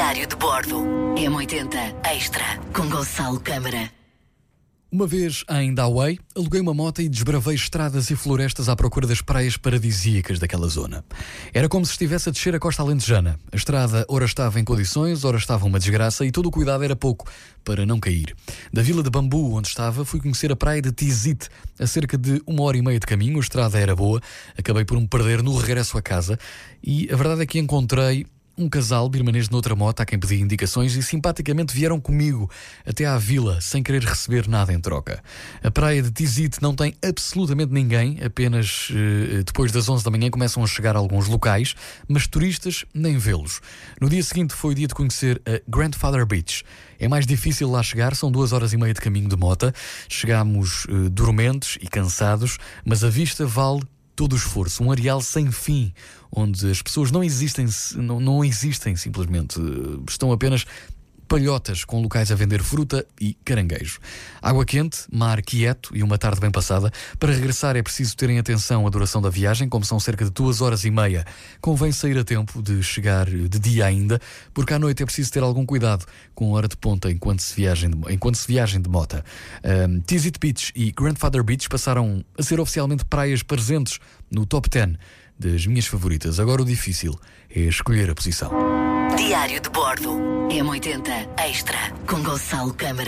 Diário de Bordo. M80 Extra com Gonçalo Câmara. Uma vez em Dawei, aluguei uma moto e desbravei estradas e florestas à procura das praias paradisíacas daquela zona. Era como se estivesse a descer a costa alentejana. A estrada ora estava em condições, ora estava uma desgraça e todo o cuidado era pouco para não cair. Da vila de Bambu, onde estava, fui conhecer a praia de Tizit. A cerca de uma hora e meia de caminho, a estrada era boa, acabei por me perder no regresso a casa e a verdade é que encontrei um casal birmanês noutra moto a quem pedi indicações e simpaticamente vieram comigo até à vila sem querer receber nada em troca. A praia de Tizit não tem absolutamente ninguém, apenas eh, depois das 11 da manhã começam a chegar alguns locais, mas turistas nem vê-los. No dia seguinte foi o dia de conhecer a Grandfather Beach. É mais difícil lá chegar, são duas horas e meia de caminho de mota. Chegámos eh, dormentes e cansados, mas a vista vale todo o esforço, um areal sem fim, onde as pessoas não existem, não, não existem simplesmente, estão apenas palhotas com locais a vender fruta e caranguejo. Água quente, mar quieto e uma tarde bem passada. Para regressar é preciso terem atenção à duração da viagem, como são cerca de duas horas e meia. Convém sair a tempo de chegar de dia ainda, porque à noite é preciso ter algum cuidado com a hora de ponta enquanto se viagem de, enquanto se viagem de mota. Um, Tizit Beach e Grandfather Beach passaram a ser oficialmente praias presentes no top 10 das minhas favoritas. Agora o difícil é escolher a posição. Diário de Bordo. M80 Extra com Gonçalo Câmara.